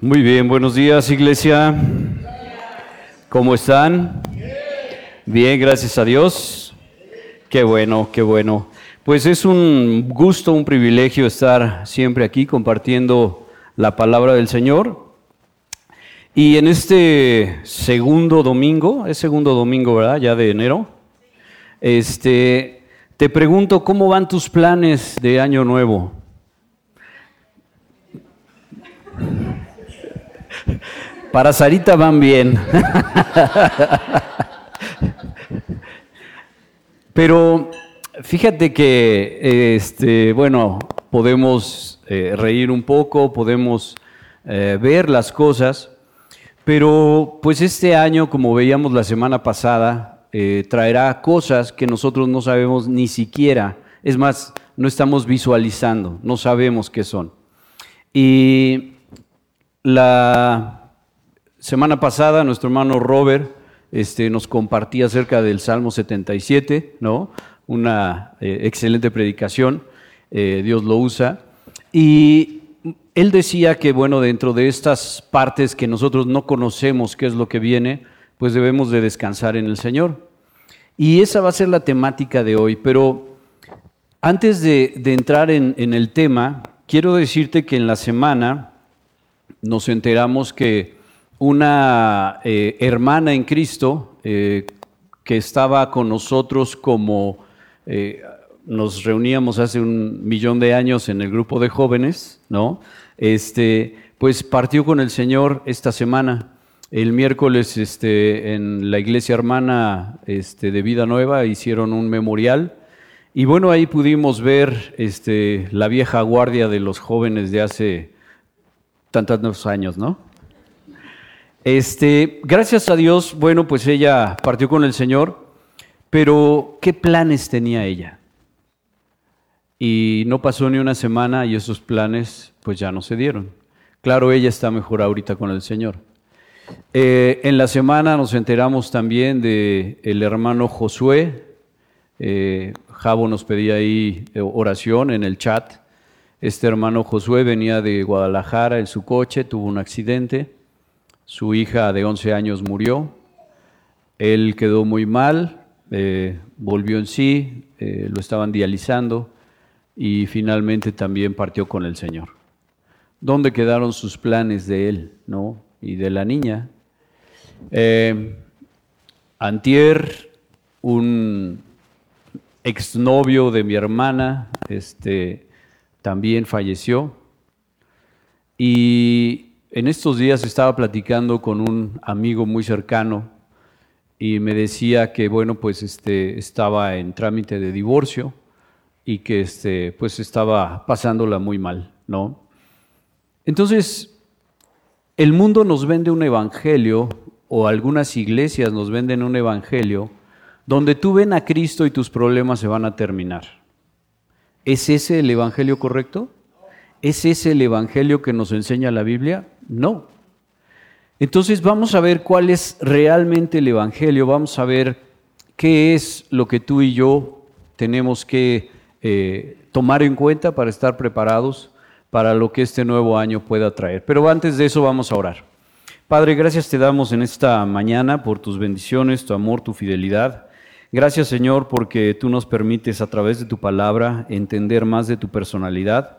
Muy bien, buenos días iglesia. ¿Cómo están? Bien, gracias a Dios. Qué bueno, qué bueno. Pues es un gusto, un privilegio estar siempre aquí compartiendo la palabra del Señor. Y en este segundo domingo, es segundo domingo, ¿verdad? Ya de enero. Este, te pregunto, ¿cómo van tus planes de año nuevo? Para Sarita van bien. Pero fíjate que, este, bueno, podemos eh, reír un poco, podemos eh, ver las cosas, pero pues este año, como veíamos la semana pasada, eh, traerá cosas que nosotros no sabemos ni siquiera, es más, no estamos visualizando, no sabemos qué son. Y la semana pasada nuestro hermano Robert este, nos compartía acerca del Salmo 77, ¿no? Una eh, excelente predicación, eh, Dios lo usa. Y él decía que, bueno, dentro de estas partes que nosotros no conocemos qué es lo que viene, pues debemos de descansar en el Señor. Y esa va a ser la temática de hoy. Pero antes de, entrar en el tema, quiero decirte que en la semana nos enteramos que una eh, hermana en Cristo eh, que estaba con nosotros como eh, nos reuníamos hace un millón de años en el grupo de jóvenes, ¿no? Este, pues partió con el Señor esta semana. El miércoles este, en la iglesia hermana este, de Vida Nueva hicieron un memorial y bueno, ahí pudimos ver este, la vieja guardia de los jóvenes de hace tantos años, ¿no? Este, gracias a Dios, bueno, pues ella partió con el Señor, pero ¿qué planes tenía ella? Y no pasó ni una semana y esos planes pues ya no se dieron. Claro, ella está mejor ahorita con el Señor. Eh, en la semana nos enteramos también de el hermano Josué. Eh, Javo nos pedía ahí eh, oración en el chat. Este hermano Josué venía de Guadalajara en su coche, tuvo un accidente su hija de 11 años murió, él quedó muy mal, eh, volvió en sí, eh, lo estaban dializando y finalmente también partió con el Señor. ¿Dónde quedaron sus planes de él ¿no? y de la niña? Eh, antier, un exnovio de mi hermana, este, también falleció. Y en estos días estaba platicando con un amigo muy cercano y me decía que bueno, pues este estaba en trámite de divorcio y que este pues estaba pasándola muy mal, ¿no? Entonces, el mundo nos vende un evangelio o algunas iglesias nos venden un evangelio donde tú ven a Cristo y tus problemas se van a terminar. ¿Es ese el evangelio correcto? ¿Es ese el evangelio que nos enseña la Biblia? No. Entonces vamos a ver cuál es realmente el Evangelio, vamos a ver qué es lo que tú y yo tenemos que eh, tomar en cuenta para estar preparados para lo que este nuevo año pueda traer. Pero antes de eso vamos a orar. Padre, gracias te damos en esta mañana por tus bendiciones, tu amor, tu fidelidad. Gracias Señor porque tú nos permites a través de tu palabra entender más de tu personalidad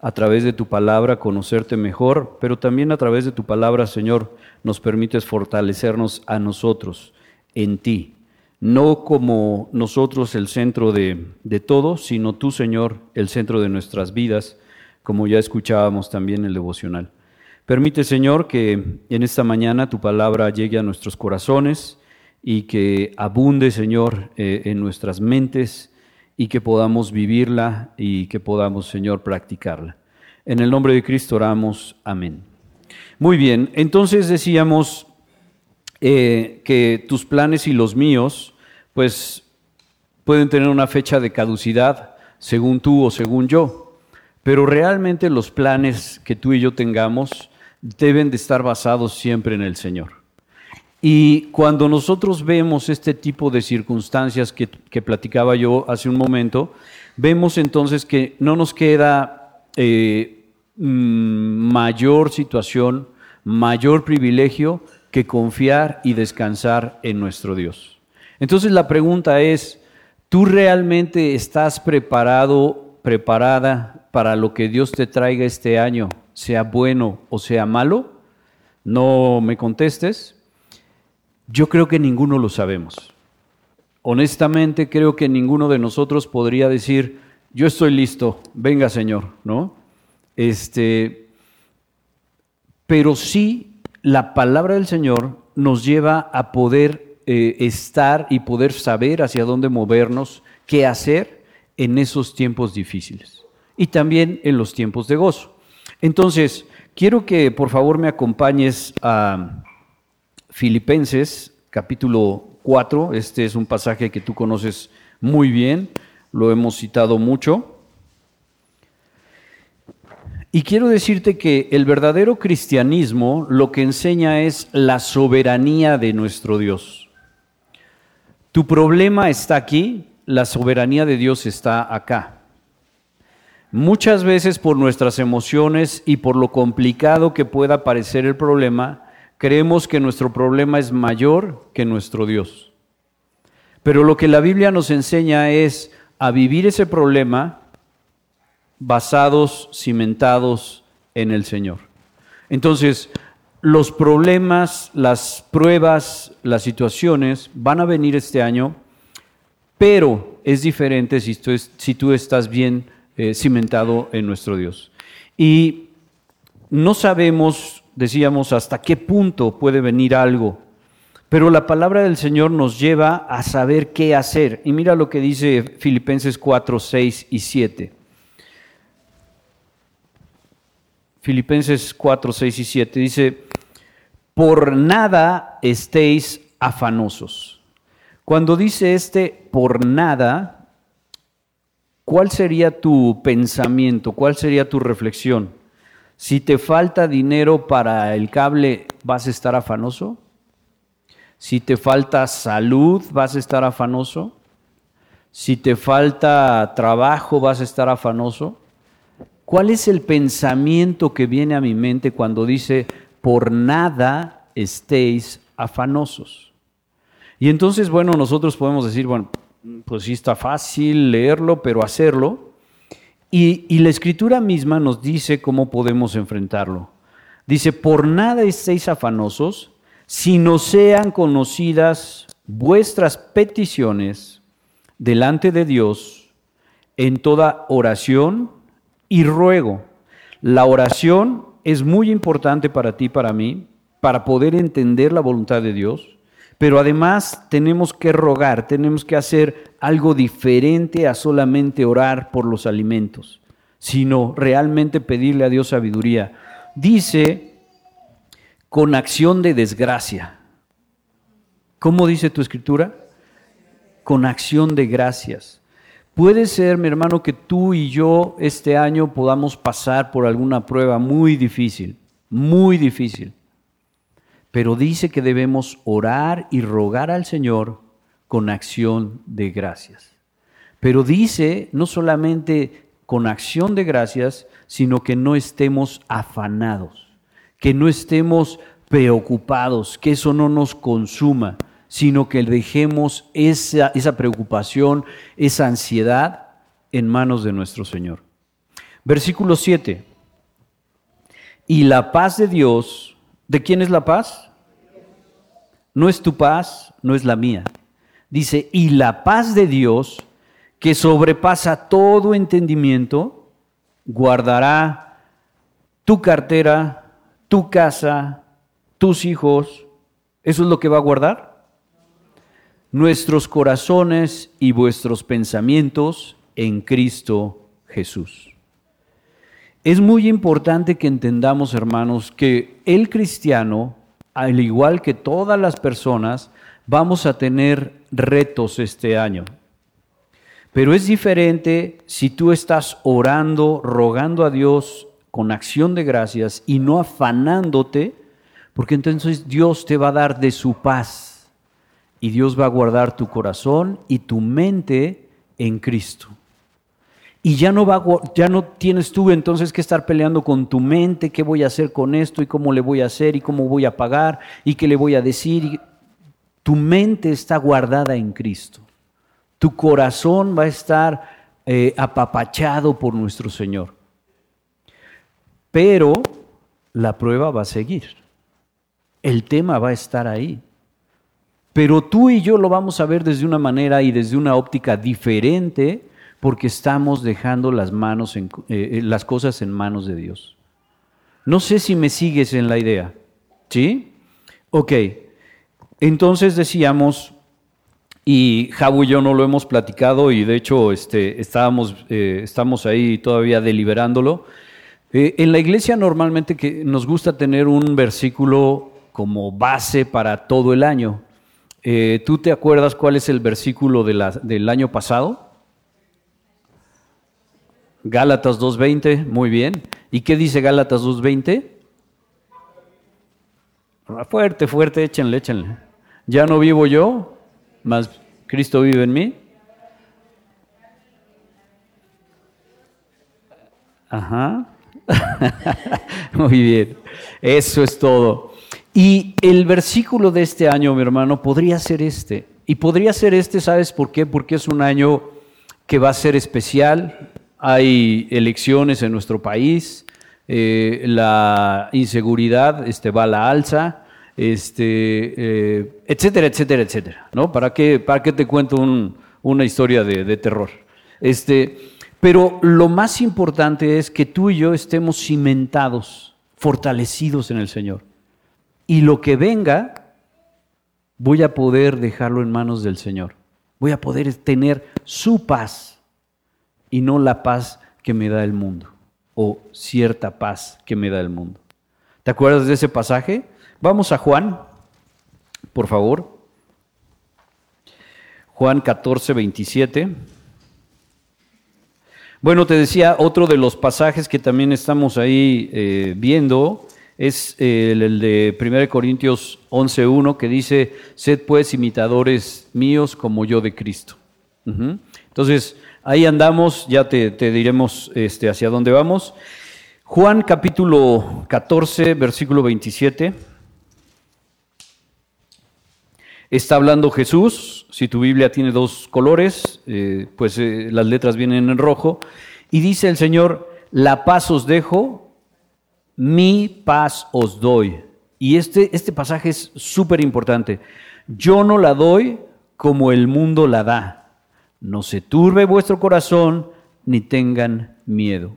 a través de tu palabra conocerte mejor, pero también a través de tu palabra, Señor, nos permites fortalecernos a nosotros en ti. No como nosotros el centro de, de todo, sino tú, Señor, el centro de nuestras vidas, como ya escuchábamos también en el devocional. Permite, Señor, que en esta mañana tu palabra llegue a nuestros corazones y que abunde, Señor, eh, en nuestras mentes y que podamos vivirla y que podamos, Señor, practicarla. En el nombre de Cristo oramos. Amén. Muy bien, entonces decíamos eh, que tus planes y los míos, pues pueden tener una fecha de caducidad, según tú o según yo, pero realmente los planes que tú y yo tengamos deben de estar basados siempre en el Señor. Y cuando nosotros vemos este tipo de circunstancias que, platicaba yo hace un momento, vemos entonces que no nos queda eh, mm, mayor situación mayor privilegio que confiar y descansar en nuestro Dios. Entonces la pregunta es, ¿tú realmente estás preparado, preparada para lo que Dios te traiga este año, sea bueno o sea malo? No me contestes. Yo creo que ninguno lo sabemos. Honestamente creo que ninguno de nosotros podría decir, yo estoy listo, venga Señor, ¿no? Este, pero sí la palabra del Señor nos lleva a poder eh, estar y poder saber hacia dónde movernos, qué hacer en esos tiempos difíciles y también en los tiempos de gozo. Entonces, quiero que por favor me acompañes a Filipenses capítulo 4. Este es un pasaje que tú conoces muy bien, lo hemos citado mucho. Y quiero decirte que el verdadero cristianismo lo que enseña es la soberanía de nuestro Dios. Tu problema está aquí, la soberanía de Dios está acá. Muchas veces por nuestras emociones y por lo complicado que pueda parecer el problema, creemos que nuestro problema es mayor que nuestro Dios. Pero lo que la Biblia nos enseña es a vivir ese problema basados, cimentados en el Señor. Entonces, los problemas, las pruebas, las situaciones van a venir este año, pero es diferente si tú, estás bien eh, cimentado en nuestro Dios. Y no sabemos, decíamos, hasta qué punto puede venir algo, pero la palabra del Señor nos lleva a saber qué hacer. Y mira lo que dice Filipenses 4, 6 y 7. Filipenses 4, 6 y 7 dice, por nada estéis afanosos. Cuando dice este por nada, ¿cuál sería tu pensamiento? ¿Cuál sería tu reflexión? Si te falta dinero para el cable, ¿vas a estar afanoso? Si te falta salud, ¿vas a estar afanoso? Si te falta trabajo, ¿vas a estar afanoso? ¿Cuál es el pensamiento que viene a mi mente cuando dice, por nada estéis afanosos? Y entonces, bueno, nosotros podemos decir, bueno, pues sí está fácil leerlo, pero hacerlo. Y, la escritura misma nos dice cómo podemos enfrentarlo. Dice, por nada estéis afanosos, si no sean conocidas vuestras peticiones delante de Dios en toda oración y ruego. La oración es muy importante para ti, para mí, para poder entender la voluntad de Dios, pero además tenemos que rogar, tenemos que hacer algo diferente a solamente orar por los alimentos, sino realmente pedirle a Dios sabiduría. Dice, con acción de desgracia. ¿Cómo dice tu escritura? Con acción de gracias. Puede ser, mi hermano, que tú y yo este año podamos pasar por alguna prueba muy difícil, muy difícil. Pero dice que debemos orar y rogar al Señor con acción de gracias. Pero dice no solamente con acción de gracias, sino que no estemos afanados, que no estemos preocupados, que eso no nos consuma, sino que dejemos esa, preocupación, esa ansiedad en manos de nuestro Señor. Versículo 7. Y la paz de Dios, ¿de quién es la paz? No es tu paz, no es la mía. Dice, y la paz de Dios, que sobrepasa todo entendimiento, guardará tu cartera, tu casa, tus hijos. ¿Eso es lo que va a guardar? nuestros corazones y vuestros pensamientos en Cristo Jesús. Es muy importante que entendamos, hermanos, que el cristiano, al igual que todas las personas, vamos a tener retos este año. Pero es diferente si tú estás orando, rogando a Dios con acción de gracias y no afanándote, porque entonces Dios te va a dar de su paz y Dios va a guardar tu corazón y tu mente en Cristo. Y ya no, va, ya no tienes tú entonces que estar peleando con tu mente, qué voy a hacer con esto y cómo le voy a hacer y cómo voy a pagar y qué le voy a decir. Tu mente está guardada en Cristo. Tu corazón va a estar eh, apapachado por nuestro Señor. Pero la prueba va a seguir. El tema va a estar ahí. Pero tú y yo lo vamos a ver desde una manera y desde una óptica diferente porque estamos dejando las, manos en, eh, eh, las cosas en manos de Dios. No sé si me sigues en la idea. ¿Sí? Ok. Entonces decíamos, y Jabu y yo no lo hemos platicado, y de hecho este, estábamos, eh, estamos ahí todavía deliberándolo. en la iglesia normalmente que nos gusta tener un versículo como base para todo el año. ¿Tú te acuerdas cuál es el versículo de la, del año pasado? Gálatas 2.20, muy bien. ¿Y qué dice Gálatas 2.20? Fuerte, fuerte, échenle, échenle. Ya no vivo yo, más Cristo vive en mí. Ajá. Muy bien. Eso es todo. Y el versículo de este año, mi hermano, podría ser este. Y podría ser este, ¿sabes por qué? Porque es un año que va a ser especial, hay elecciones en nuestro país, eh, la inseguridad este, va a la alza, este, eh, etcétera, etcétera, etcétera. ¿no? ¿Para, qué, ¿Para qué te cuento una historia de, de, terror? Este, pero lo más importante es que tú y yo estemos cimentados, fortalecidos en el Señor. Y lo que venga, voy a poder dejarlo en manos del Señor. Voy a poder tener su paz y no la paz que me da el mundo o cierta paz que me da el mundo. ¿Te acuerdas de ese pasaje? Vamos a Juan, por favor. Juan 14, 27. Bueno, te decía, otro de los pasajes que también estamos ahí eh, viendo es el, de 1 Corintios 11.1 que dice, sed pues imitadores míos como yo de Cristo. Entonces, Ahí andamos, ya te, diremos este, hacia dónde vamos. Juan capítulo 14, versículo 27. Está hablando Jesús, si tu Biblia tiene dos colores, eh, pues eh, las letras vienen en rojo, y dice el Señor, la paz os dejo, mi paz os doy. Y este, este pasaje es súper importante. Yo no la doy como el mundo la da no se turbe vuestro corazón ni tengan miedo.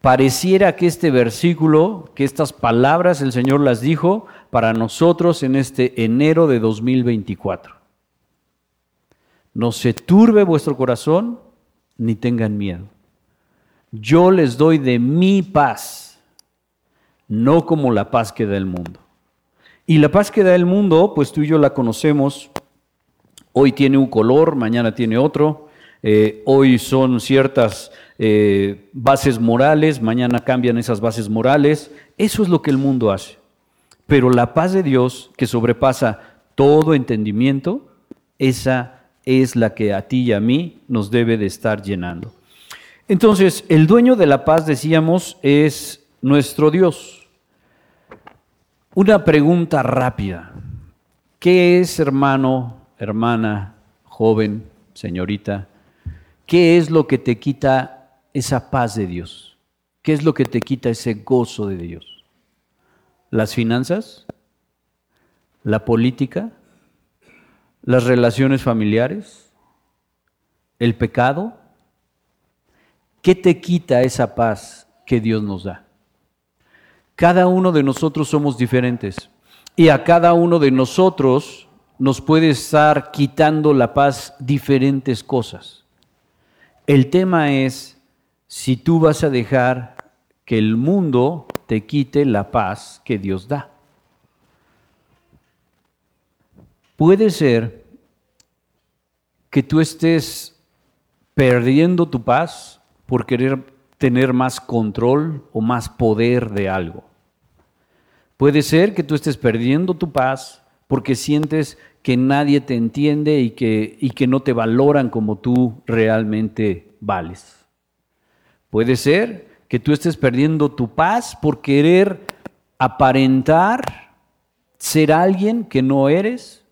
Pareciera que este versículo, que estas palabras el Señor las dijo para nosotros en este enero de 2024. No se turbe vuestro corazón ni tengan miedo. Yo les doy de mi paz, no como la paz que da el mundo. Y la paz que da el mundo, pues tú y yo la conocemos Hoy tiene un color, mañana tiene otro. Eh, hoy son ciertas eh, bases morales, mañana cambian esas bases morales. Eso es lo que el mundo hace. Pero la paz de Dios, que sobrepasa todo entendimiento, esa es la que a ti y a mí nos debe de estar llenando. Entonces, el dueño de la paz, decíamos, es nuestro Dios. Una pregunta rápida. ¿Qué es, hermano, hermana, joven, señorita, ¿qué es lo que te quita esa paz de Dios? ¿Qué es lo que te quita ese gozo de Dios? ¿Las finanzas? ¿La política? ¿Las relaciones familiares? ¿El pecado? ¿Qué te quita esa paz que Dios nos da? Cada uno de nosotros somos diferentes y a cada uno de nosotros nos puede estar quitando la paz diferentes cosas. El tema es si tú vas a dejar que el mundo te quite la paz que Dios da. Puede ser que tú estés perdiendo tu paz por querer tener más control o más poder de algo. Puede ser que tú estés perdiendo tu paz porque sientes que nadie te entiende y que, y que no te valoran como tú realmente vales. Puede ser que tú estés perdiendo tu paz por querer aparentar ser alguien que no eres,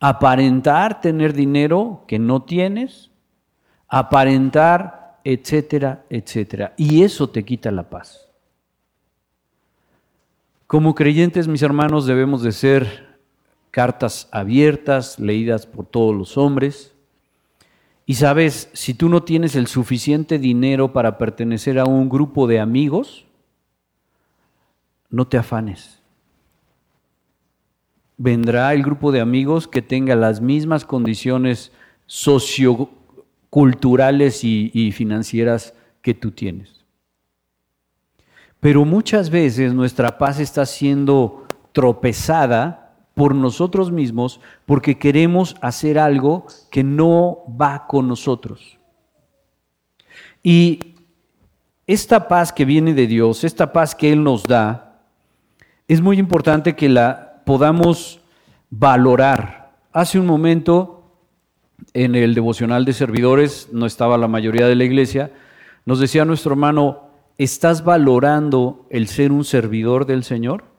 aparentar tener dinero que no tienes, aparentar, etcétera, etcétera. Y eso te quita la paz. Como creyentes, mis hermanos, debemos de ser cartas abiertas, leídas por todos los hombres, y sabes, si tú no tienes el suficiente dinero para pertenecer a un grupo de amigos, no te afanes. Vendrá el grupo de amigos que tenga las mismas condiciones socioculturales y, financieras que tú tienes. Pero muchas veces nuestra paz está siendo tropezada por nosotros mismos porque queremos hacer algo que no va con nosotros. Y esta paz que viene de Dios, esta paz que Él nos da, es muy importante que la podamos valorar. Hace un momento, en el devocional de servidores, no estaba la mayoría de la iglesia, nos decía nuestro hermano, ¿estás valorando el ser un servidor del Señor?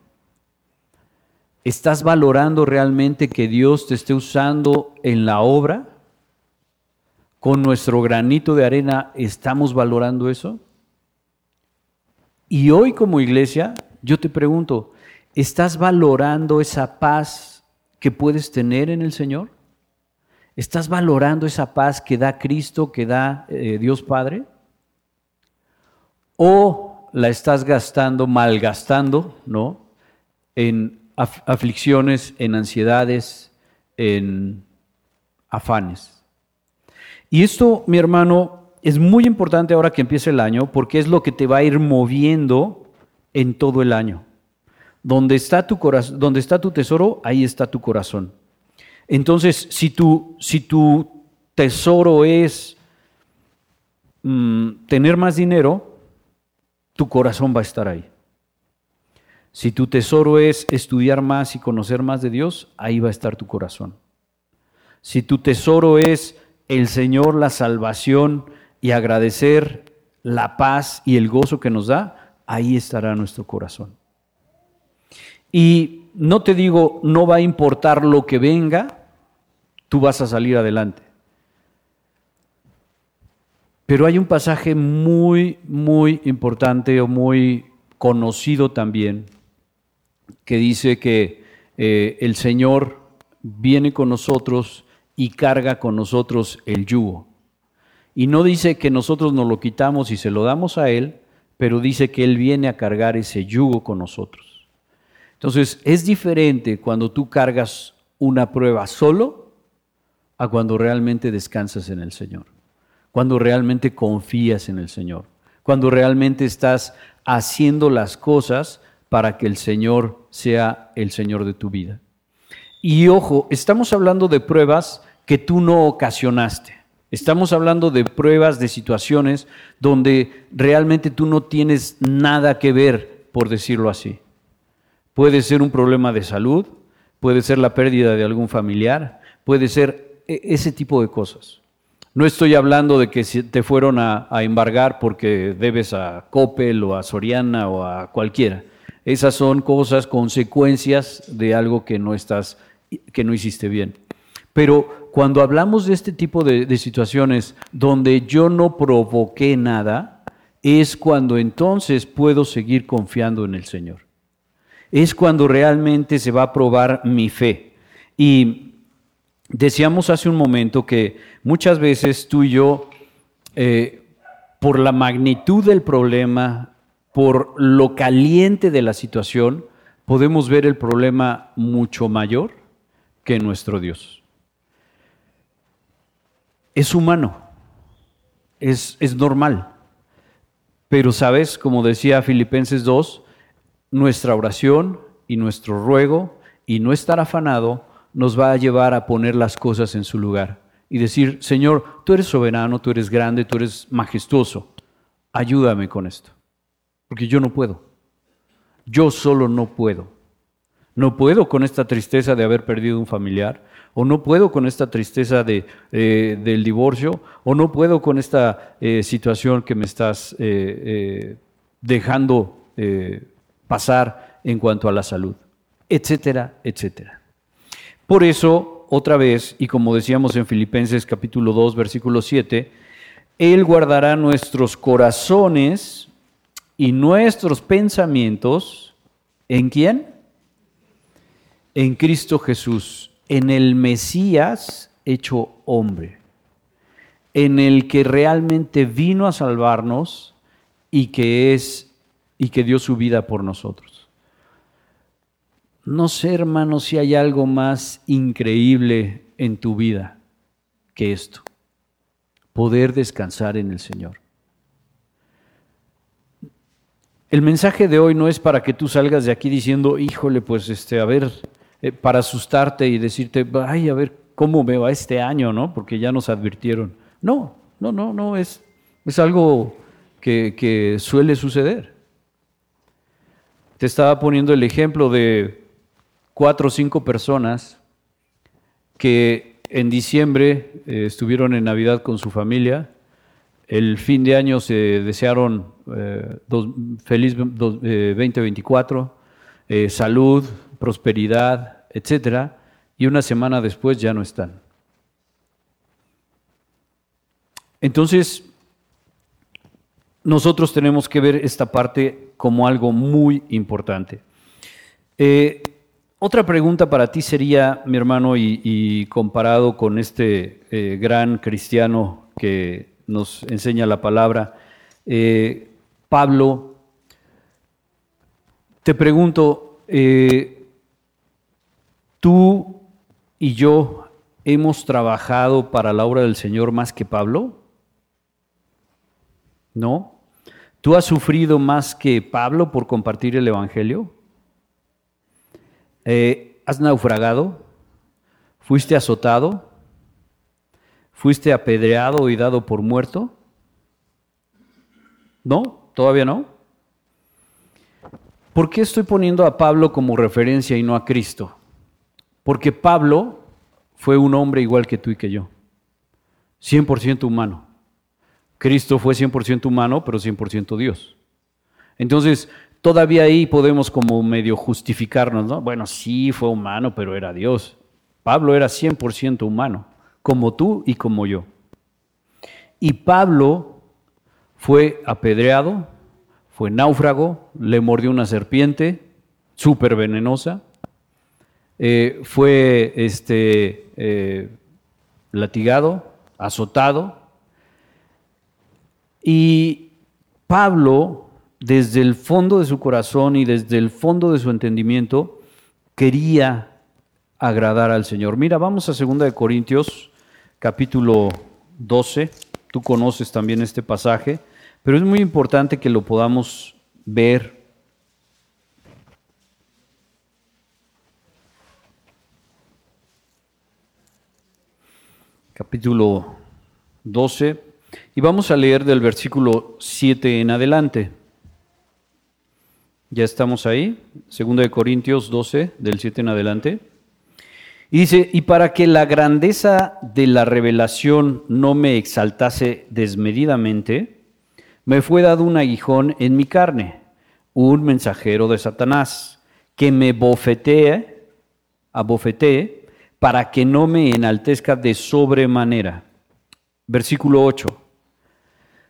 ¿Estás valorando realmente que Dios te esté usando en la obra? ¿Con nuestro granito de arena estamos valorando eso? Y hoy como iglesia, yo te pregunto, ¿estás valorando esa paz que puedes tener en el Señor? ¿Estás valorando esa paz que da Cristo, que da eh, Dios Padre? ¿O la estás gastando, malgastando, ¿no? En aflicciones, en ansiedades, en afanes. Y esto, mi hermano, es muy importante ahora que empiece el año porque es lo que te va a ir moviendo en todo el año. Donde está tu, corazón, donde está tu tesoro, ahí está tu corazón. Entonces, si tu, si tu tesoro es mm, tener más dinero, tu corazón va a estar ahí. Si tu tesoro es estudiar más y conocer más de Dios, ahí va a estar tu corazón. Si tu tesoro es el Señor, la salvación y agradecer la paz y el gozo que nos da, ahí estará nuestro corazón. Y no te digo, no va a importar lo que venga, tú vas a salir adelante. Pero hay un pasaje muy, muy importante o muy conocido también que dice que eh, el Señor viene con nosotros y carga con nosotros el yugo. Y no dice que nosotros nos lo quitamos y se lo damos a Él, pero dice que Él viene a cargar ese yugo con nosotros. Entonces, es diferente cuando tú cargas una prueba solo a cuando realmente descansas en el Señor, cuando realmente confías en el Señor, cuando realmente estás haciendo las cosas para que el Señor sea el Señor de tu vida. Y ojo, estamos hablando de pruebas que tú no ocasionaste. Estamos hablando de pruebas, de situaciones donde realmente tú no tienes nada que ver, por decirlo así. Puede ser un problema de salud, puede ser la pérdida de algún familiar, puede ser e, ese tipo de cosas. No estoy hablando de que te fueron a, embargar porque debes a Coppel o a Soriana o a cualquiera. Esas son cosas, consecuencias de algo que no estás, que no hiciste bien. Pero cuando hablamos de este tipo de, situaciones donde yo no provoqué nada, es cuando entonces puedo seguir confiando en el Señor. Es cuando realmente se va a probar mi fe. Y decíamos hace un momento que muchas veces tú y yo, eh, por la magnitud del problema, por lo caliente de la situación, podemos ver el problema mucho mayor que nuestro Dios. Es humano, es, es normal, pero sabes, como decía Filipenses 2, nuestra oración y nuestro ruego y no estar afanado nos va a llevar a poner las cosas en su lugar y decir, Señor, tú eres soberano, tú eres grande, tú eres majestuoso, ayúdame con esto porque yo no puedo. Yo solo no puedo. No puedo con esta tristeza de haber perdido un familiar, o no puedo con esta tristeza de, eh, del divorcio, o no puedo con esta eh, situación que me estás eh, dejando pasar en cuanto a la salud, etcétera, etcétera. Por eso, otra vez, y como decíamos en Filipenses capítulo 2, versículo 7, Él guardará nuestros corazones y nuestros pensamientos, ¿en quién? En Cristo Jesús, en el Mesías hecho hombre, en el que realmente vino a salvarnos y que es y que dio su vida por nosotros. No sé, hermano, si hay algo más increíble en tu vida que esto. Poder descansar en el Señor. El mensaje de hoy no es para que tú salgas de aquí diciendo, híjole, pues este, a ver, eh, para asustarte y decirte, ay, a ver cómo me va este año, ¿no? Porque ya nos advirtieron. No, no, no, no, es, es algo que, suele suceder. Te estaba poniendo el ejemplo de cuatro o cinco personas que en diciembre eh, estuvieron en Navidad con su familia. El fin de año se desearon eh, feliz 2024, eh, salud, prosperidad, etc. Y una semana después ya no están. Entonces, nosotros tenemos que ver esta parte como algo muy importante. Otra pregunta para ti sería, mi hermano, y, comparado con este eh, gran cristiano que nos enseña la palabra, eh, Pablo, te pregunto, eh, ¿tú y yo hemos trabajado para la obra del Señor más que Pablo? ¿No? ¿Tú has sufrido más que Pablo por compartir el Evangelio? Eh, ¿Has naufragado? ¿Fuiste azotado? ¿Fuiste apedreado y dado por muerto? ¿No? ¿Todavía no? ¿Por qué estoy poniendo a Pablo como referencia y no a Cristo? Porque Pablo fue un hombre igual que tú y que yo, 100% humano. Cristo fue 100% humano, pero 100% Dios. Entonces, todavía ahí podemos como medio justificarnos, ¿no? Bueno, sí, fue humano, pero era Dios. Pablo era 100% humano, como tú y como yo. Y Pablo fue apedreado, fue náufrago, le mordió una serpiente súper venenosa, eh, fue este, eh, latigado, azotado. Y Pablo desde el fondo de su corazón y desde el fondo de su entendimiento, quería agradar al Señor. Mira, vamos a 2 Corintios capítulo 12. Tú conoces también este pasaje, pero es muy importante que lo podamos ver. Capítulo 12. Y vamos a leer del versículo 7 en adelante. Ya estamos ahí, 2 Corintios 12, del 7 en adelante. Y dice, y para que la grandeza de la revelación no me exaltase desmedidamente, me fue dado un aguijón en mi carne, un mensajero de Satanás, que me bofetee, abofetee, para que no me enaltezca de sobremanera. Versículo 8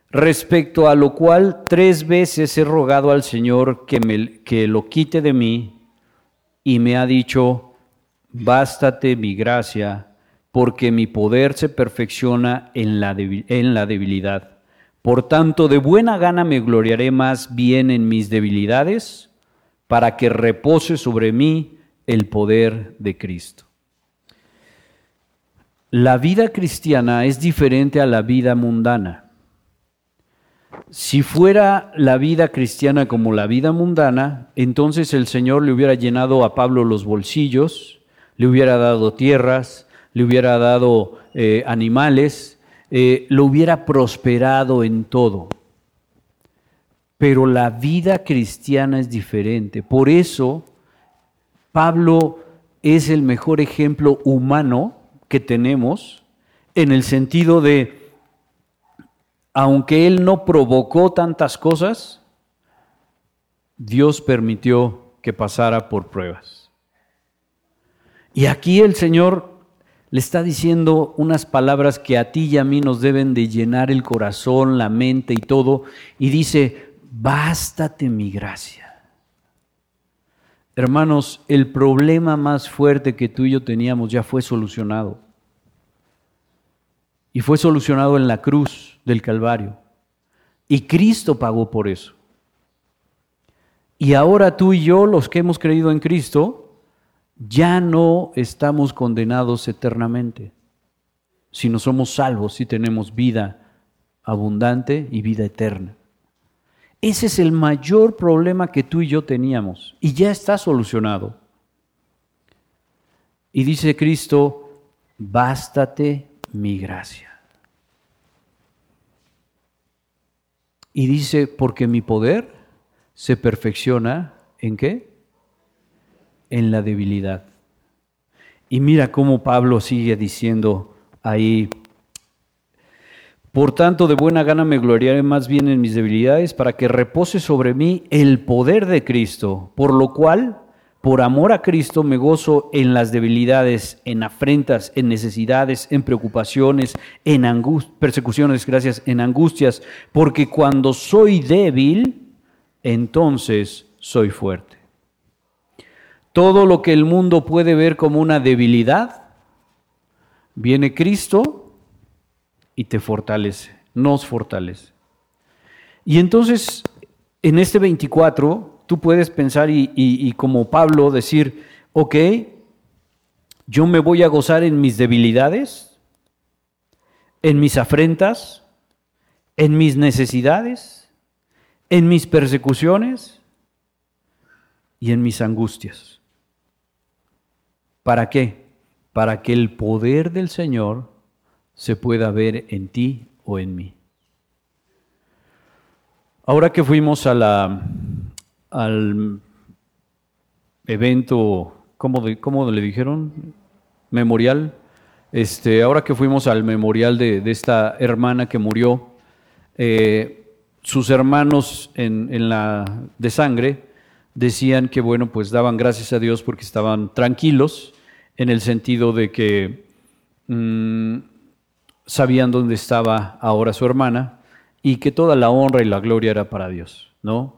respecto a lo cual tres veces he rogado al Señor que, me, que lo quite de mí y me ha dicho, bástate mi gracia, porque mi poder se perfecciona en la, en la debilidad. Por tanto, de buena gana me gloriaré más bien en mis debilidades, para que repose sobre mí el poder de Cristo. La vida cristiana es diferente a la vida mundana. Si fuera la vida cristiana como la vida mundana, entonces el Señor le hubiera llenado a Pablo los bolsillos, le hubiera dado tierras, le hubiera dado eh, animales, eh, lo hubiera prosperado en todo. Pero la vida cristiana es diferente. Por eso Pablo es el mejor ejemplo humano que tenemos en el sentido de, aunque él no provocó tantas cosas, Dios permitió que pasara por pruebas. Y aquí el Señor le está diciendo unas palabras que a ti y a mí nos deben de llenar el corazón, la mente y todo, y dice, bástate mi gracia. Hermanos, el problema más fuerte que tú y yo teníamos ya fue solucionado. Y fue solucionado en la cruz del Calvario. Y Cristo pagó por eso. Y ahora tú y yo, los que hemos creído en Cristo, ya no estamos condenados eternamente, sino somos salvos y tenemos vida abundante y vida eterna. Ese es el mayor problema que tú y yo teníamos y ya está solucionado. Y dice Cristo, bástate mi gracia. Y dice, porque mi poder se perfecciona en qué? En la debilidad. Y mira cómo Pablo sigue diciendo ahí por tanto, de buena gana me gloriaré más bien en mis debilidades, para que repose sobre mí el poder de Cristo, por lo cual, por amor a Cristo, me gozo en las debilidades, en afrentas, en necesidades, en preocupaciones, en persecuciones, gracias, en angustias, porque cuando soy débil, entonces soy fuerte. Todo lo que el mundo puede ver como una debilidad, viene Cristo y te fortalece, nos fortalece. Y entonces, en este 24, tú puedes pensar y, como Pablo decir, ok, yo me voy a gozar en mis debilidades, en mis afrentas, en mis necesidades, en mis persecuciones y en mis angustias. ¿Para qué? Para que el poder del Señor se pueda ver en ti o en mí. Ahora que fuimos al evento, ¿cómo, le dijeron? Memorial. Este, ahora que fuimos al memorial de, esta hermana que murió, eh, sus hermanos en, la, de sangre decían que, bueno, pues daban gracias a Dios porque estaban tranquilos en el sentido de que mm, sabían dónde estaba ahora su hermana y que toda la honra y la gloria era para Dios, ¿no?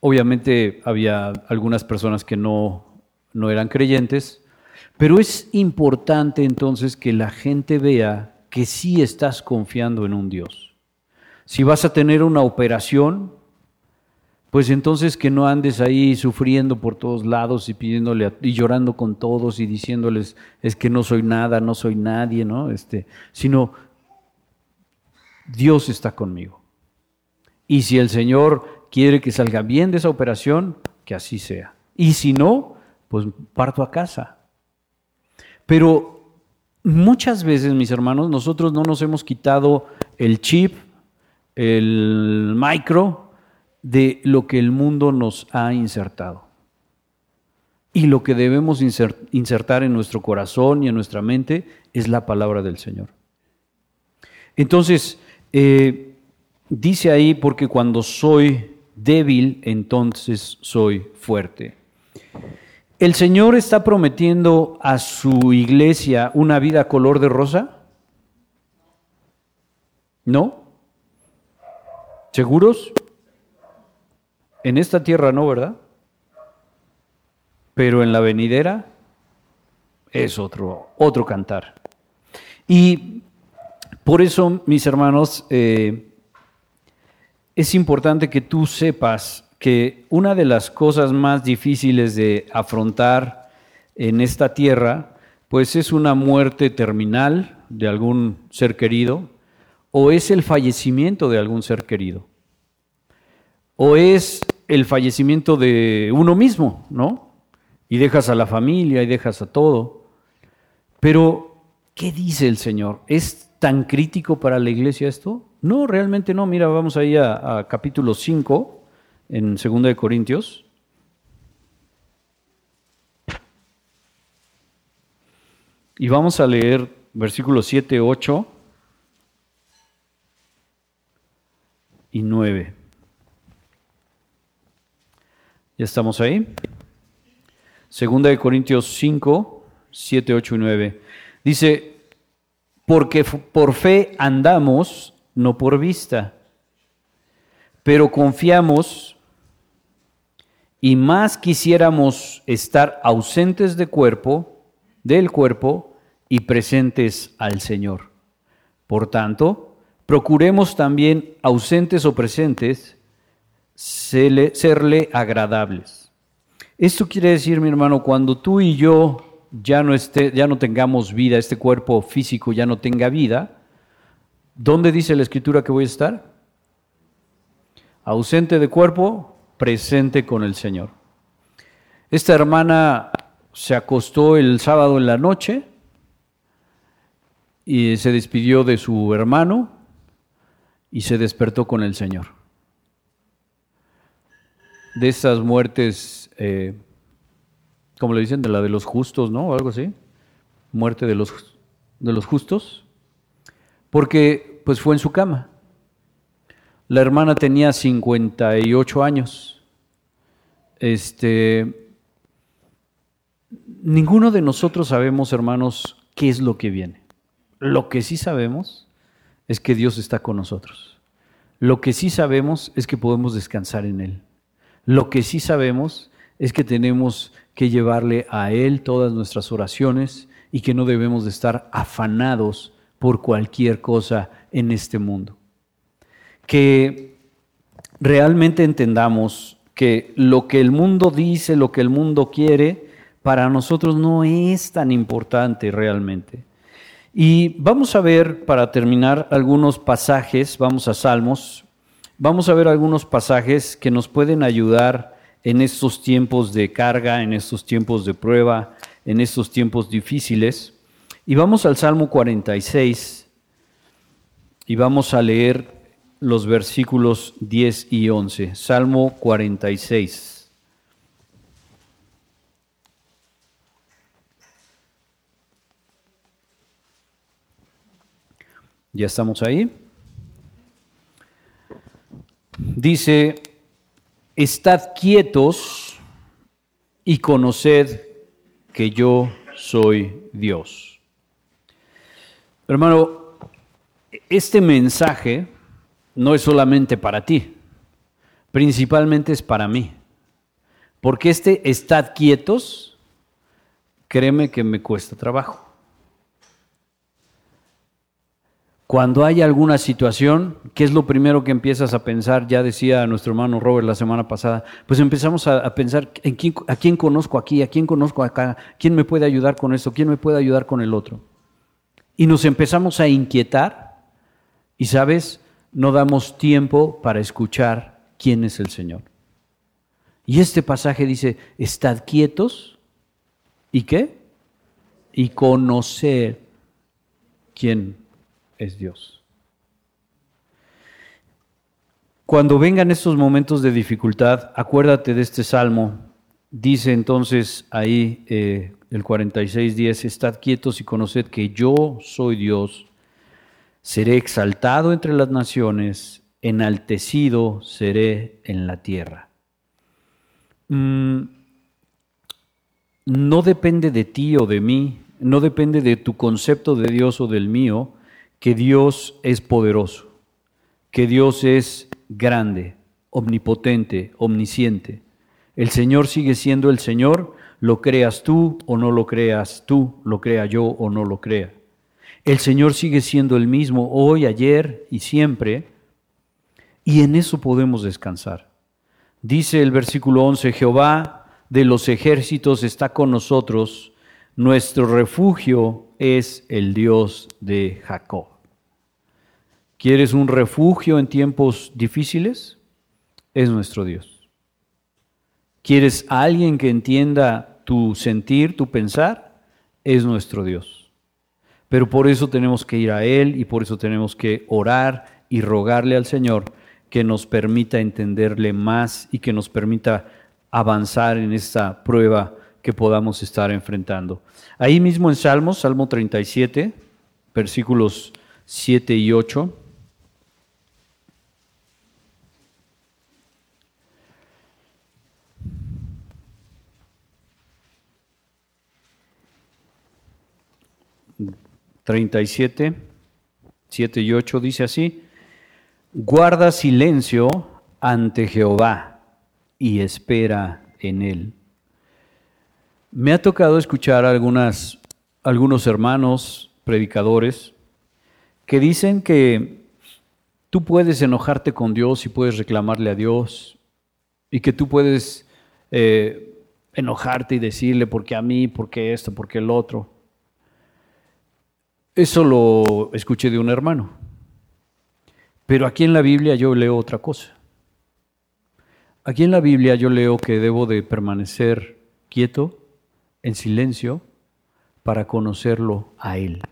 Obviamente había algunas personas que no, no eran creyentes, pero es importante entonces que la gente vea que sí estás confiando en un Dios. Si vas a tener una operación, pues entonces que no andes ahí sufriendo por todos lados y pidiéndole y llorando con todos y diciéndoles es que no soy nada, no soy nadie, ¿no? Este, sino Dios está conmigo. Y si el Señor quiere que salga bien de esa operación, que así sea. Y si no, pues parto a casa. Pero muchas veces, mis hermanos, nosotros no nos hemos quitado el chip, el micro, de lo que el mundo nos ha insertado. Y lo que debemos insertar en nuestro corazón y en nuestra mente es la palabra del Señor. Entonces, eh, dice ahí, porque cuando soy débil, entonces soy fuerte. ¿El Señor está prometiendo a su iglesia una vida color de rosa? ¿No? ¿Seguros? En esta tierra no, ¿verdad? Pero en la venidera es otro, otro cantar. Y por eso, mis hermanos, eh, es importante que tú sepas que una de las cosas más difíciles de afrontar en esta tierra, pues es una muerte terminal de algún ser querido o es el fallecimiento de algún ser querido o es el fallecimiento de uno mismo, ¿no? Y dejas a la familia y dejas a todo. Pero, ¿qué dice el Señor? ¿Es tan crítico para la iglesia esto? No, realmente no. Mira, vamos ahí a, a capítulo 5, en 2 de Corintios. Y vamos a leer versículos 7, 8 y 9. ¿Ya estamos ahí? Segunda de Corintios 5, 7, 8 y 9. Dice, porque por fe andamos, no por vista, pero confiamos y más quisiéramos estar ausentes de cuerpo, del cuerpo y presentes al Señor. Por tanto, procuremos también, ausentes o presentes, serle, agradables. Esto quiere decir, mi hermano, cuando tú y yo ya no, esté, ya no tengamos vida, este cuerpo físico ya no tenga vida, ¿dónde dice la escritura que voy a estar? Ausente de cuerpo, presente con el Señor. Esta hermana se acostó el sábado en la noche y se despidió de su hermano y se despertó con el Señor. De esas muertes, eh, como le dicen, de la de los justos, ¿no? O algo así. Muerte de los, de los justos. Porque pues fue en su cama. La hermana tenía 58 años. Este, ninguno de nosotros sabemos, hermanos, qué es lo que viene. Lo que sí sabemos es que Dios está con nosotros. Lo que sí sabemos es que podemos descansar en Él. Lo que sí sabemos es que tenemos que llevarle a Él todas nuestras oraciones y que no debemos de estar afanados por cualquier cosa en este mundo que realmente entendamos que lo que el mundo dice, lo que el mundo quiere, para nosotros no es tan importante realmente. Y vamos a ver, para terminar, algunos pasajes, vamos a Salmos, vamos a ver algunos pasajes que nos pueden ayudar en estos tiempos de carga, en estos tiempos de prueba, en estos tiempos difíciles. Y vamos al Salmo 46 y vamos a leer los versículos 10 y 11. Salmo 46. ¿Ya estamos ahí? Dice, estad quietos y conoced que yo soy Dios. Hermano, este mensaje no es solamente para ti, principalmente es para mí. Porque este estad quietos, créeme que me cuesta trabajo. Cuando hay alguna situación, ¿qué es lo primero que empiezas a pensar? Ya decía nuestro hermano Robert la semana pasada, pues empezamos a, pensar ¿en quién, a quién conozco aquí, a quién conozco acá, quién me puede ayudar con esto, quién me puede ayudar con el otro. Y nos empezamos a inquietar y sabes, no damos tiempo para escuchar quién es el Señor. Y este pasaje dice, estad quietos y qué? Y conocer quién es Dios. Cuando vengan estos momentos de dificultad, acuérdate de este salmo. Dice entonces ahí eh, el 46.10, estad quietos y conoced que yo soy Dios Seré exaltado entre las naciones, enaltecido seré en la tierra. Mm, no depende de ti o de mí, no depende de tu concepto de Dios o del mío, que Dios es poderoso, que Dios es grande, omnipotente, omnisciente. El Señor sigue siendo el Señor, lo creas tú o no lo creas tú, lo crea yo o no lo crea. El Señor sigue siendo el mismo hoy, ayer y siempre, y en eso podemos descansar. Dice el versículo 11, Jehová de los ejércitos está con nosotros, nuestro refugio es el Dios de Jacob. ¿Quieres un refugio en tiempos difíciles? Es nuestro Dios. ¿Quieres alguien que entienda tu sentir, tu pensar? Es nuestro Dios. Pero por eso tenemos que ir a Él y por eso tenemos que orar y rogarle al Señor que nos permita entenderle más y que nos permita avanzar en esta prueba que podamos estar enfrentando. Ahí mismo en Salmos, Salmo 37, versículos 7 y 8. ...37, 7 y 8 dice así... ...guarda silencio ante Jehová... ...y espera en él... Me ha tocado escuchar algunas, algunos hermanos predicadores que dicen que tú puedes enojarte con Dios y puedes reclamarle a Dios y que tú puedes eh, enojarte y decirle por qué a mí, por qué esto, por qué el otro. Eso lo escuché de un hermano. Pero aquí en la Biblia yo leo otra cosa. Aquí en la Biblia yo leo que debo de permanecer quieto, en silencio para conocerlo a Él.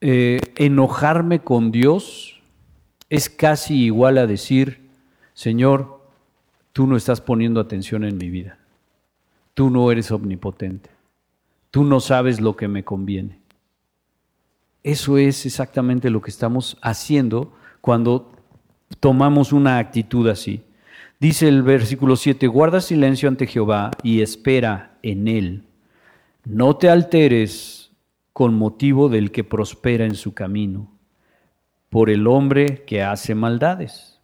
Eh, enojarme con Dios es casi igual a decir, Señor, tú no estás poniendo atención en mi vida, tú no eres omnipotente, tú no sabes lo que me conviene. Eso es exactamente lo que estamos haciendo cuando tomamos una actitud así. Dice el versículo 7, guarda silencio ante Jehová y espera en él. No te alteres con motivo del que prospera en su camino, por el hombre que hace maldades.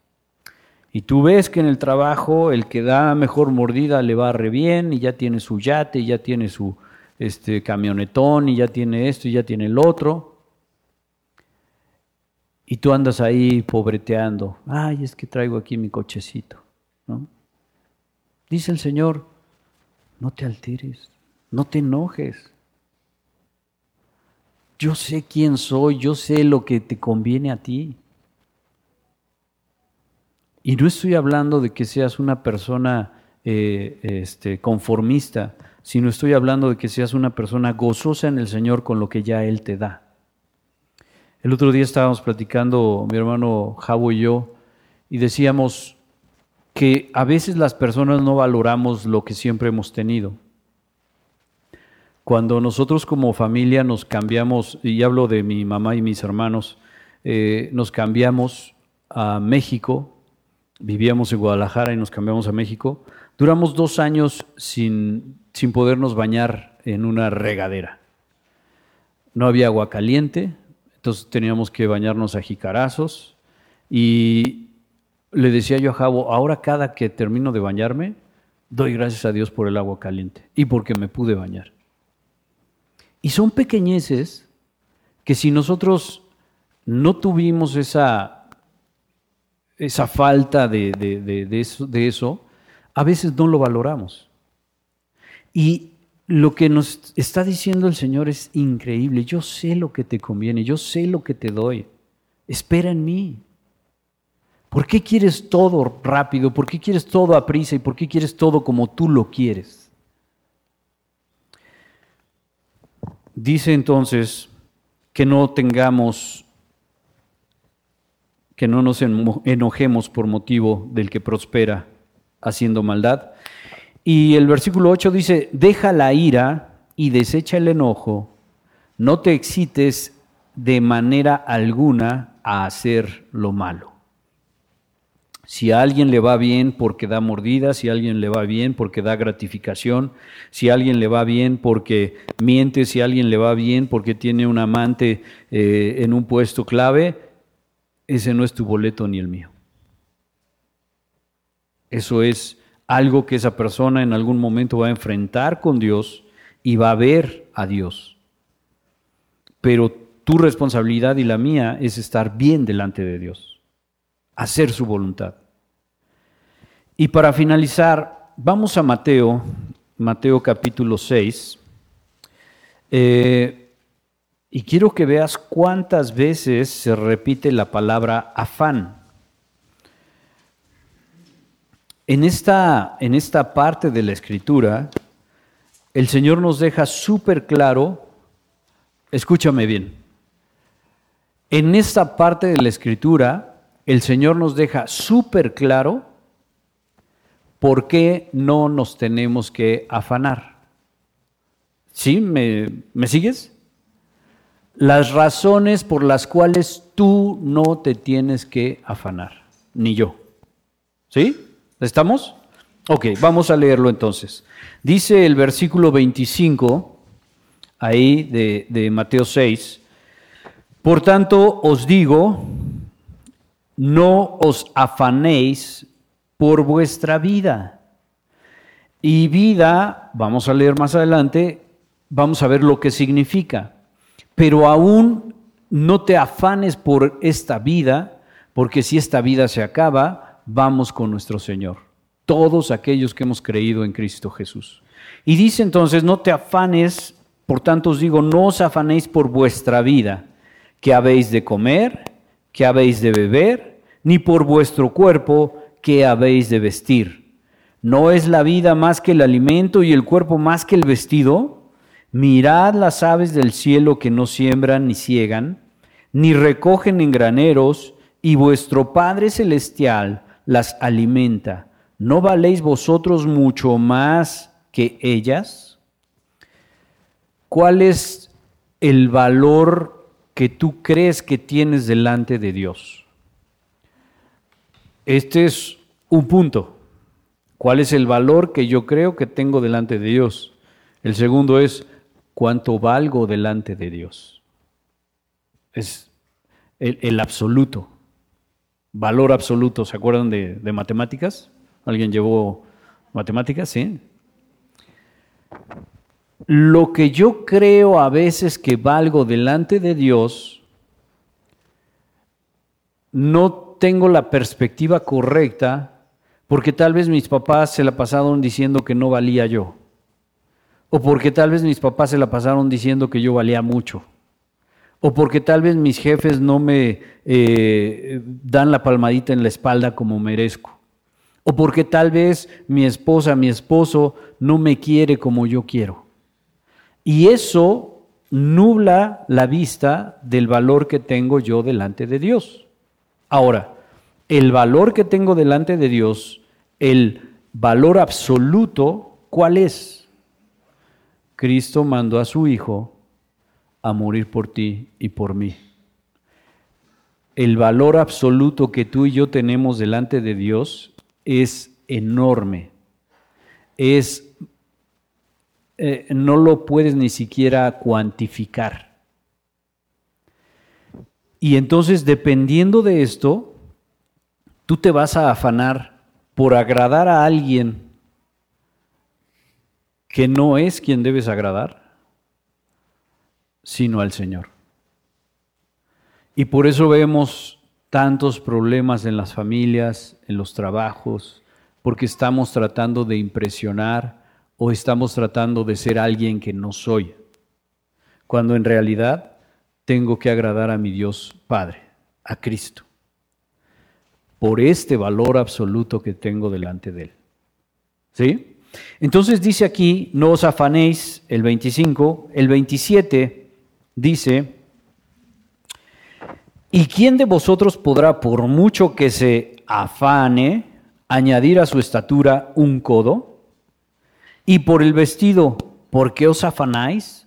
Y tú ves que en el trabajo el que da mejor mordida le va re bien y ya tiene su yate, ya tiene su este, camionetón, y ya tiene esto, y ya tiene el otro. Y tú andas ahí pobreteando. Ay, es que traigo aquí mi cochecito. Dice el Señor, no te alteres, no te enojes. Yo sé quién soy, yo sé lo que te conviene a ti. Y no estoy hablando de que seas una persona eh, este, conformista, sino estoy hablando de que seas una persona gozosa en el Señor con lo que ya Él te da. El otro día estábamos platicando, mi hermano Javo y yo, y decíamos, que a veces las personas no valoramos lo que siempre hemos tenido. Cuando nosotros como familia nos cambiamos, y hablo de mi mamá y mis hermanos, eh, nos cambiamos a México, vivíamos en Guadalajara y nos cambiamos a México, duramos dos años sin, sin podernos bañar en una regadera. No había agua caliente, entonces teníamos que bañarnos a jicarazos y le decía yo a Javo, ahora cada que termino de bañarme, doy gracias a Dios por el agua caliente y porque me pude bañar. Y son pequeñeces que si nosotros no tuvimos esa, esa falta de, de, eso, de eso, a veces no lo valoramos. Y lo que nos está diciendo el Señor es increíble. Yo sé lo que te conviene, yo sé lo que te doy. Espera en mí. ¿Por qué quieres todo rápido? ¿Por qué quieres todo a prisa? ¿Y por qué quieres todo como tú lo quieres? Dice entonces que no tengamos, que no nos enojemos por motivo del que prospera haciendo maldad. Y el versículo 8 dice, deja la ira y desecha el enojo, no te excites de manera alguna a hacer lo malo. Si a alguien le va bien porque da mordida, si a alguien le va bien porque da gratificación, si a alguien le va bien porque miente, si a alguien le va bien porque tiene un amante eh, en un puesto clave, ese no es tu boleto ni el mío. Eso es algo que esa persona en algún momento va a enfrentar con Dios y va a ver a Dios. Pero tu responsabilidad y la mía es estar bien delante de Dios hacer su voluntad. Y para finalizar, vamos a Mateo, Mateo capítulo 6. Eh, y quiero que veas cuántas veces se repite la palabra afán. En esta, en esta parte de la escritura, el Señor nos deja súper claro, escúchame bien, en esta parte de la escritura, el Señor nos deja súper claro por qué no nos tenemos que afanar. ¿Sí? ¿Me, ¿Me sigues? Las razones por las cuales tú no te tienes que afanar, ni yo. ¿Sí? ¿Estamos? Ok, vamos a leerlo entonces. Dice el versículo 25, ahí de, de Mateo 6, por tanto os digo, no os afanéis por vuestra vida. Y vida, vamos a leer más adelante, vamos a ver lo que significa. Pero aún no te afanes por esta vida, porque si esta vida se acaba, vamos con nuestro Señor. Todos aquellos que hemos creído en Cristo Jesús. Y dice entonces, no te afanes, por tanto os digo, no os afanéis por vuestra vida, que habéis de comer, que habéis de beber, ni por vuestro cuerpo, que habéis de vestir. ¿No es la vida más que el alimento y el cuerpo más que el vestido? Mirad las aves del cielo que no siembran ni ciegan, ni recogen en graneros, y vuestro Padre Celestial las alimenta. ¿No valéis vosotros mucho más que ellas? ¿Cuál es el valor que tú crees que tienes delante de Dios? Este es un punto. ¿Cuál es el valor que yo creo que tengo delante de Dios? El segundo es cuánto valgo delante de Dios. Es el, absoluto, valor absoluto. ¿Se acuerdan de, de matemáticas? ¿Alguien llevó matemáticas? Sí. Lo que yo creo a veces que valgo delante de Dios, no tengo la perspectiva correcta porque tal vez mis papás se la pasaron diciendo que no valía yo. O porque tal vez mis papás se la pasaron diciendo que yo valía mucho. O porque tal vez mis jefes no me eh, dan la palmadita en la espalda como merezco. O porque tal vez mi esposa, mi esposo no me quiere como yo quiero. Y eso nubla la vista del valor que tengo yo delante de Dios. Ahora, el valor que tengo delante de Dios, el valor absoluto, ¿cuál es? Cristo mandó a su Hijo a morir por ti y por mí. El valor absoluto que tú y yo tenemos delante de Dios es enorme. Es eh, no lo puedes ni siquiera cuantificar. Y entonces, dependiendo de esto, tú te vas a afanar por agradar a alguien que no es quien debes agradar, sino al Señor. Y por eso vemos tantos problemas en las familias, en los trabajos, porque estamos tratando de impresionar o estamos tratando de ser alguien que no soy, cuando en realidad tengo que agradar a mi Dios Padre, a Cristo, por este valor absoluto que tengo delante de Él. ¿Sí? Entonces dice aquí, no os afanéis, el 25, el 27 dice, ¿y quién de vosotros podrá, por mucho que se afane, añadir a su estatura un codo? Y por el vestido, ¿por qué os afanáis?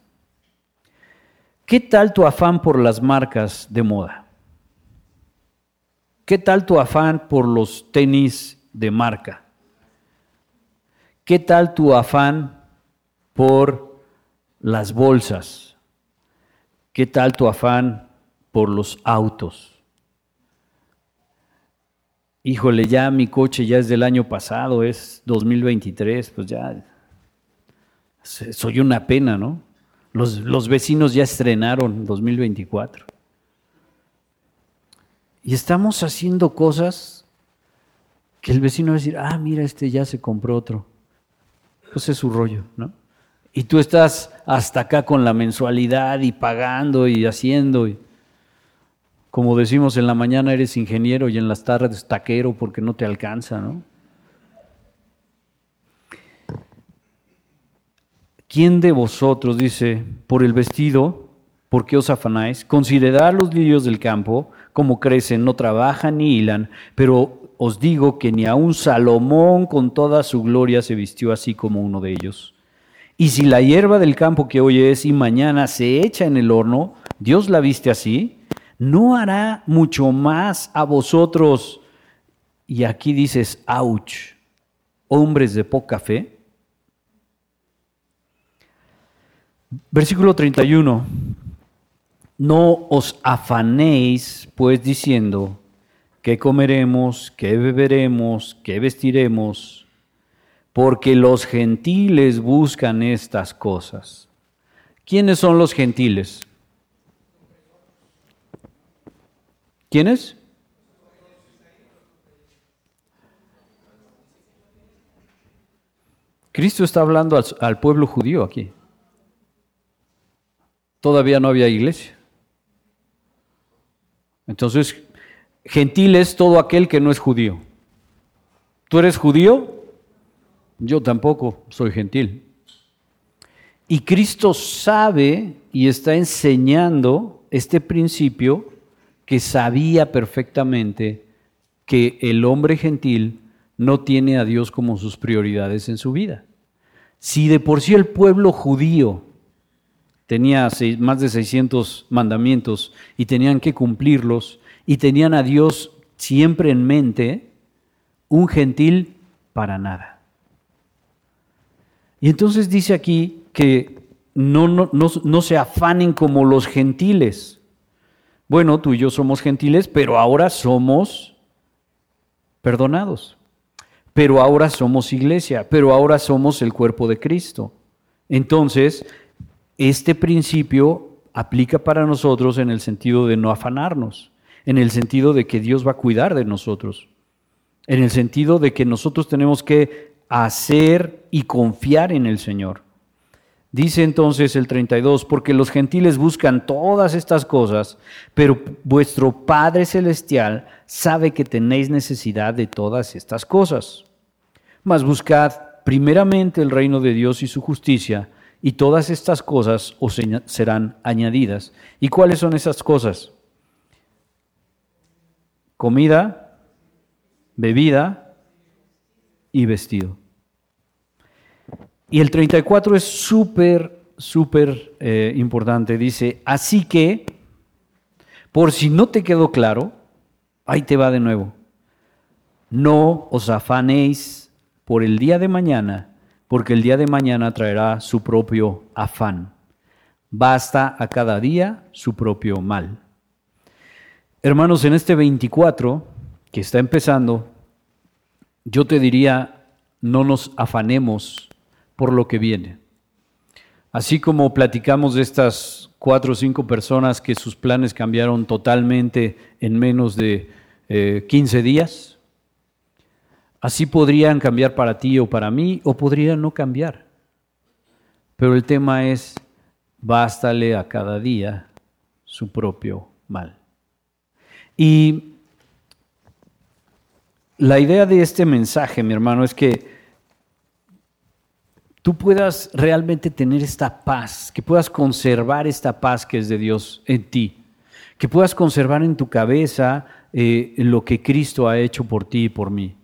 ¿Qué tal tu afán por las marcas de moda? ¿Qué tal tu afán por los tenis de marca? ¿Qué tal tu afán por las bolsas? ¿Qué tal tu afán por los autos? Híjole, ya mi coche ya es del año pasado, es 2023, pues ya soy una pena, ¿no? Los, vecinos ya estrenaron 2024. Y estamos haciendo cosas que el vecino va a decir, ah, mira, este ya se compró otro. Pues es su rollo, ¿no? Y tú estás hasta acá con la mensualidad y pagando y haciendo. Y, como decimos en la mañana eres ingeniero y en las tardes taquero porque no te alcanza, ¿no? ¿quién de vosotros, dice, por el vestido, por qué os afanáis? Considerad los lirios del campo, como crecen, no trabajan ni hilan, pero os digo que ni aun Salomón con toda su gloria se vistió así como uno de ellos. Y si la hierba del campo que hoy es y mañana se echa en el horno, Dios la viste así, ¿no hará mucho más a vosotros? Y aquí dices, ouch, hombres de poca fe. Versículo 31. No os afanéis, pues diciendo, ¿qué comeremos? ¿Qué beberemos? ¿Qué vestiremos? Porque los gentiles buscan estas cosas. ¿Quiénes son los gentiles? ¿Quiénes? Cristo está hablando al, al pueblo judío aquí todavía no había iglesia. Entonces, gentil es todo aquel que no es judío. ¿Tú eres judío? Yo tampoco soy gentil. Y Cristo sabe y está enseñando este principio que sabía perfectamente que el hombre gentil no tiene a Dios como sus prioridades en su vida. Si de por sí el pueblo judío tenía más de 600 mandamientos y tenían que cumplirlos y tenían a Dios siempre en mente, un gentil para nada. Y entonces dice aquí que no, no, no, se afanen como los gentiles. Bueno, tú y yo somos gentiles, pero ahora somos perdonados. Pero ahora somos iglesia, pero ahora somos el cuerpo de Cristo. Entonces, este principio aplica para nosotros en el sentido de no afanarnos, en el sentido de que Dios va a cuidar de nosotros, en el sentido de que nosotros tenemos que hacer y confiar en el Señor. Dice entonces el 32, porque los gentiles buscan todas estas cosas, pero vuestro Padre Celestial sabe que tenéis necesidad de todas estas cosas. Mas buscad primeramente el reino de Dios y su justicia, y todas estas cosas os serán añadidas. ¿Y cuáles son esas cosas? Comida, bebida y vestido. Y el 34 es súper, súper eh, importante. Dice, así que, por si no te quedó claro, ahí te va de nuevo. No os afanéis por el día de mañana porque el día de mañana traerá su propio afán. Basta a cada día su propio mal. Hermanos, en este 24 que está empezando, yo te diría, no nos afanemos por lo que viene. Así como platicamos de estas cuatro o cinco personas que sus planes cambiaron totalmente en menos de 15 eh, días, Así podrían cambiar para ti o para mí, o podrían no cambiar. Pero el tema es, bástale a cada día su propio mal. Y la idea de este mensaje, mi hermano, es que tú puedas realmente tener esta paz, que puedas conservar esta paz que es de Dios en ti, que puedas conservar en tu cabeza eh, lo que Cristo ha hecho por ti y por mí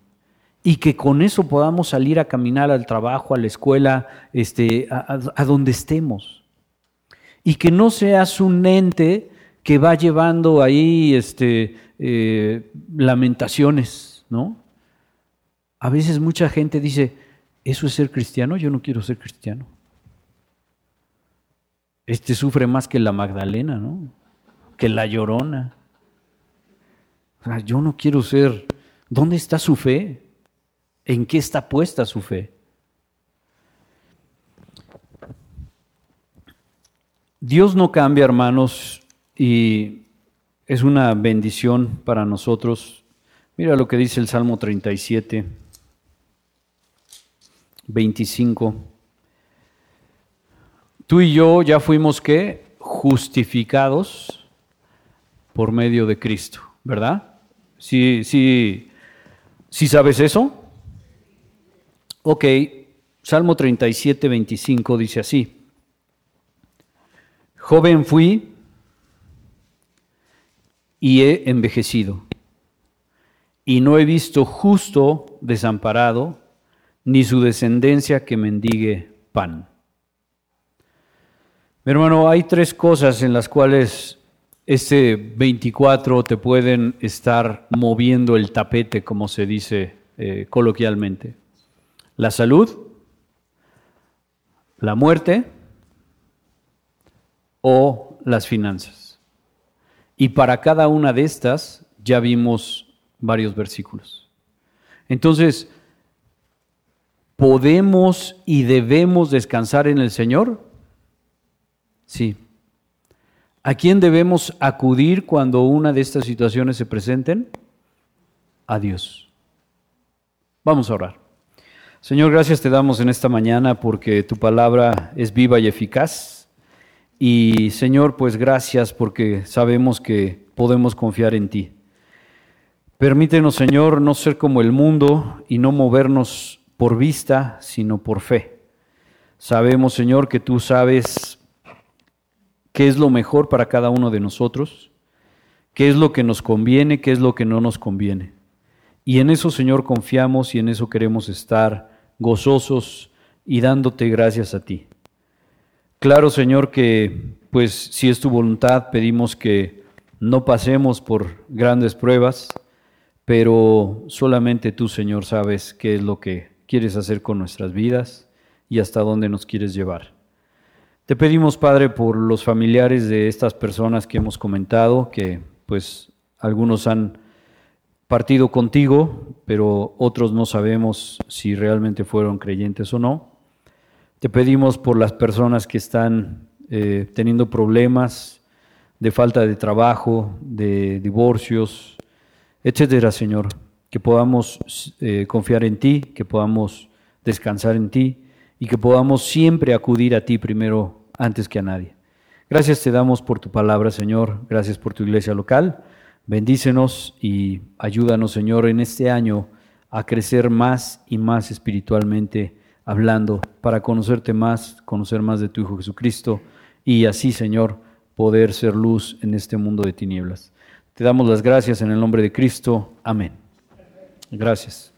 y que con eso podamos salir a caminar al trabajo, a la escuela, este, a, donde estemos. Y que no seas un ente que va llevando ahí este, eh, lamentaciones, ¿no? A veces mucha gente dice, ¿eso es ser cristiano? Yo no quiero ser cristiano. Este sufre más que la Magdalena, ¿no? Que la llorona. yo no quiero ser. ¿Dónde está su fe? ¿En qué está puesta su fe? Dios no cambia, hermanos, y es una bendición para nosotros. Mira lo que dice el Salmo 37, 25. Tú y yo ya fuimos qué? Justificados por medio de Cristo, ¿verdad? ¿Sí, sí, sí sabes eso? Ok, Salmo 37, 25 dice así. Joven fui y he envejecido, y no he visto justo desamparado, ni su descendencia que mendigue pan. Mi hermano, hay tres cosas en las cuales este 24 te pueden estar moviendo el tapete, como se dice eh, coloquialmente. La salud, la muerte o las finanzas. Y para cada una de estas ya vimos varios versículos. Entonces, ¿podemos y debemos descansar en el Señor? Sí. ¿A quién debemos acudir cuando una de estas situaciones se presenten? A Dios. Vamos a orar. Señor, gracias te damos en esta mañana porque tu palabra es viva y eficaz. Y Señor, pues gracias porque sabemos que podemos confiar en ti. Permítenos, Señor, no ser como el mundo y no movernos por vista, sino por fe. Sabemos, Señor, que tú sabes qué es lo mejor para cada uno de nosotros, qué es lo que nos conviene, qué es lo que no nos conviene. Y en eso, Señor, confiamos y en eso queremos estar gozosos y dándote gracias a ti. Claro, Señor, que pues si es tu voluntad, pedimos que no pasemos por grandes pruebas, pero solamente tú, Señor, sabes qué es lo que quieres hacer con nuestras vidas y hasta dónde nos quieres llevar. Te pedimos, Padre, por los familiares de estas personas que hemos comentado, que pues algunos han partido contigo, pero otros no sabemos si realmente fueron creyentes o no. Te pedimos por las personas que están eh, teniendo problemas de falta de trabajo, de divorcios, etcétera, Señor, que podamos eh, confiar en ti, que podamos descansar en ti y que podamos siempre acudir a ti primero antes que a nadie. Gracias te damos por tu palabra, Señor. Gracias por tu iglesia local. Bendícenos y ayúdanos, Señor, en este año a crecer más y más espiritualmente hablando, para conocerte más, conocer más de tu Hijo Jesucristo y así, Señor, poder ser luz en este mundo de tinieblas. Te damos las gracias en el nombre de Cristo. Amén. Gracias.